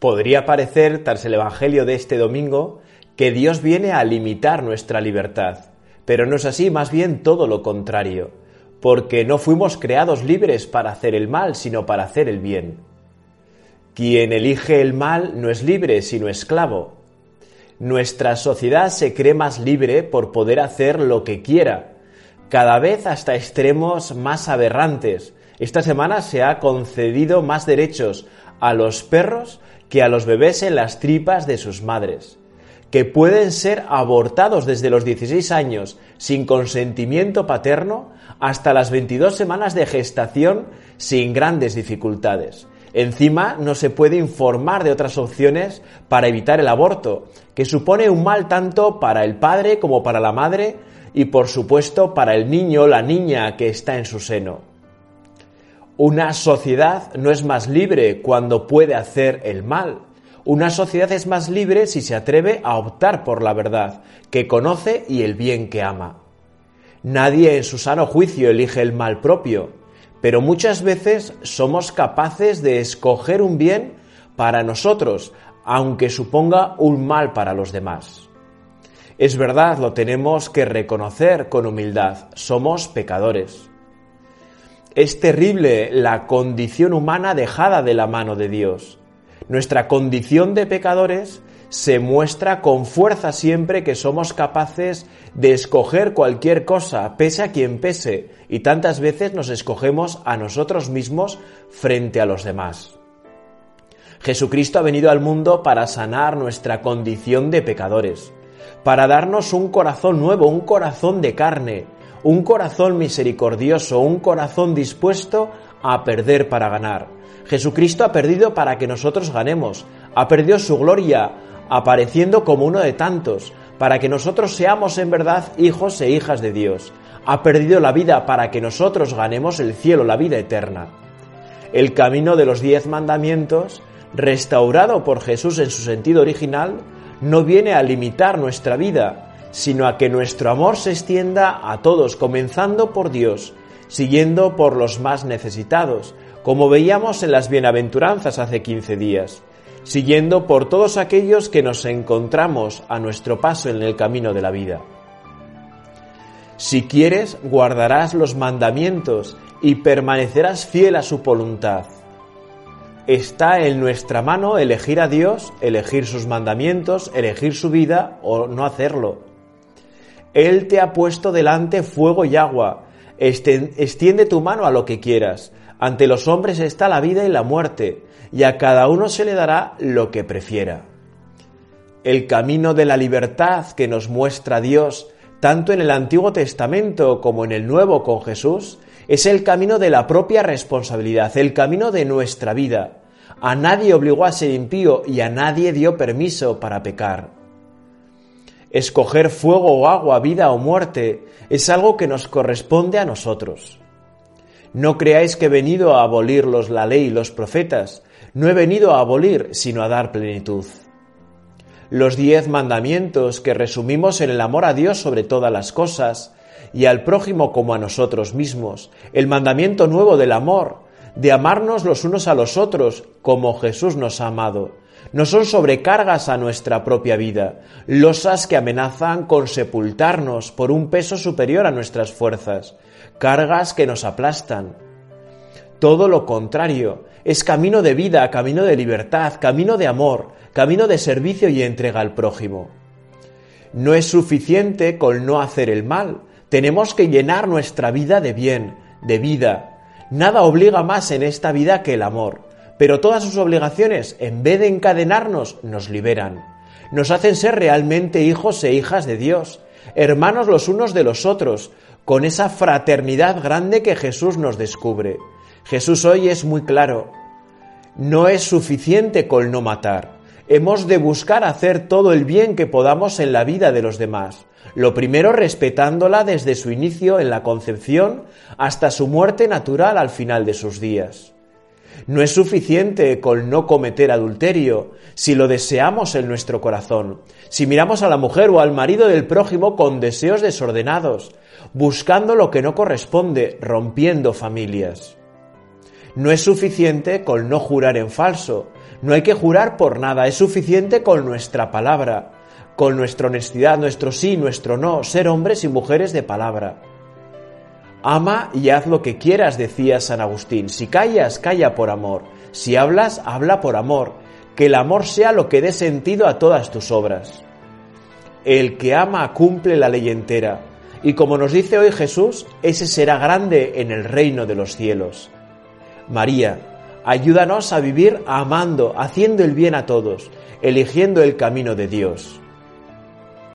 Podría parecer, tras el Evangelio de este domingo, que Dios viene a limitar nuestra libertad, pero no es así, más bien todo lo contrario, porque no fuimos creados libres para hacer el mal, sino para hacer el bien. Quien elige el mal no es libre, sino esclavo. Nuestra sociedad se cree más libre por poder hacer lo que quiera, cada vez hasta extremos más aberrantes. Esta semana se ha concedido más derechos a los perros que a los bebés en las tripas de sus madres, que pueden ser abortados desde los 16 años sin consentimiento paterno hasta las 22 semanas de gestación sin grandes dificultades. Encima no se puede informar de otras opciones para evitar el aborto, que supone un mal tanto para el padre como para la madre y por supuesto para el niño o la niña que está en su seno. Una sociedad no es más libre cuando puede hacer el mal. Una sociedad es más libre si se atreve a optar por la verdad, que conoce y el bien que ama. Nadie en su sano juicio elige el mal propio, pero muchas veces somos capaces de escoger un bien para nosotros, aunque suponga un mal para los demás. Es verdad, lo tenemos que reconocer con humildad, somos pecadores. Es terrible la condición humana dejada de la mano de Dios. Nuestra condición de pecadores se muestra con fuerza siempre que somos capaces de escoger cualquier cosa, pese a quien pese, y tantas veces nos escogemos a nosotros mismos frente a los demás. Jesucristo ha venido al mundo para sanar nuestra condición de pecadores, para darnos un corazón nuevo, un corazón de carne, un corazón misericordioso, un corazón dispuesto a perder para ganar. Jesucristo ha perdido para que nosotros ganemos, ha perdido su gloria apareciendo como uno de tantos, para que nosotros seamos en verdad hijos e hijas de Dios. Ha perdido la vida para que nosotros ganemos el cielo, la vida eterna. El camino de los diez mandamientos, restaurado por Jesús en su sentido original, no viene a limitar nuestra vida, sino a que nuestro amor se extienda a todos, comenzando por Dios, siguiendo por los más necesitados, como veíamos en las bienaventuranzas hace 15 días, siguiendo por todos aquellos que nos encontramos a nuestro paso en el camino de la vida. Si quieres, guardarás los mandamientos y permanecerás fiel a su voluntad. Está en nuestra mano elegir a Dios, elegir sus mandamientos, elegir su vida o no hacerlo. Él te ha puesto delante fuego y agua. Extiende tu mano a lo que quieras. Ante los hombres está la vida y la muerte, y a cada uno se le dará lo que prefiera. El camino de la libertad que nos muestra Dios, tanto en el Antiguo Testamento como en el Nuevo con Jesús, es el camino de la propia responsabilidad, el camino de nuestra vida. A nadie obligó a ser impío y a nadie dio permiso para pecar. Escoger fuego o agua, vida o muerte, es algo que nos corresponde a nosotros. No creáis que he venido a abolirlos la ley y los profetas. No he venido a abolir, sino a dar plenitud. Los diez mandamientos que resumimos en el amor a Dios sobre todas las cosas y al prójimo como a nosotros mismos. El mandamiento nuevo del amor, de amarnos los unos a los otros como Jesús nos ha amado no son sobrecargas a nuestra propia vida, losas que amenazan con sepultarnos por un peso superior a nuestras fuerzas, cargas que nos aplastan. Todo lo contrario, es camino de vida, camino de libertad, camino de amor, camino de servicio y entrega al prójimo. No es suficiente con no hacer el mal, tenemos que llenar nuestra vida de bien, de vida. Nada obliga más en esta vida que el amor pero todas sus obligaciones, en vez de encadenarnos, nos liberan. Nos hacen ser realmente hijos e hijas de Dios, hermanos los unos de los otros, con esa fraternidad grande que Jesús nos descubre. Jesús hoy es muy claro. No es suficiente con no matar. Hemos de buscar hacer todo el bien que podamos en la vida de los demás. Lo primero respetándola desde su inicio en la concepción hasta su muerte natural al final de sus días. No es suficiente con no cometer adulterio si lo deseamos en nuestro corazón, si miramos a la mujer o al marido del prójimo con deseos desordenados, buscando lo que no corresponde, rompiendo familias. No es suficiente con no jurar en falso, no hay que jurar por nada, es suficiente con nuestra palabra, con nuestra honestidad, nuestro sí, nuestro no, ser hombres y mujeres de palabra. Ama y haz lo que quieras, decía San Agustín. Si callas, calla por amor. Si hablas, habla por amor. Que el amor sea lo que dé sentido a todas tus obras. El que ama cumple la ley entera. Y como nos dice hoy Jesús, ese será grande en el reino de los cielos. María, ayúdanos a vivir amando, haciendo el bien a todos, eligiendo el camino de Dios.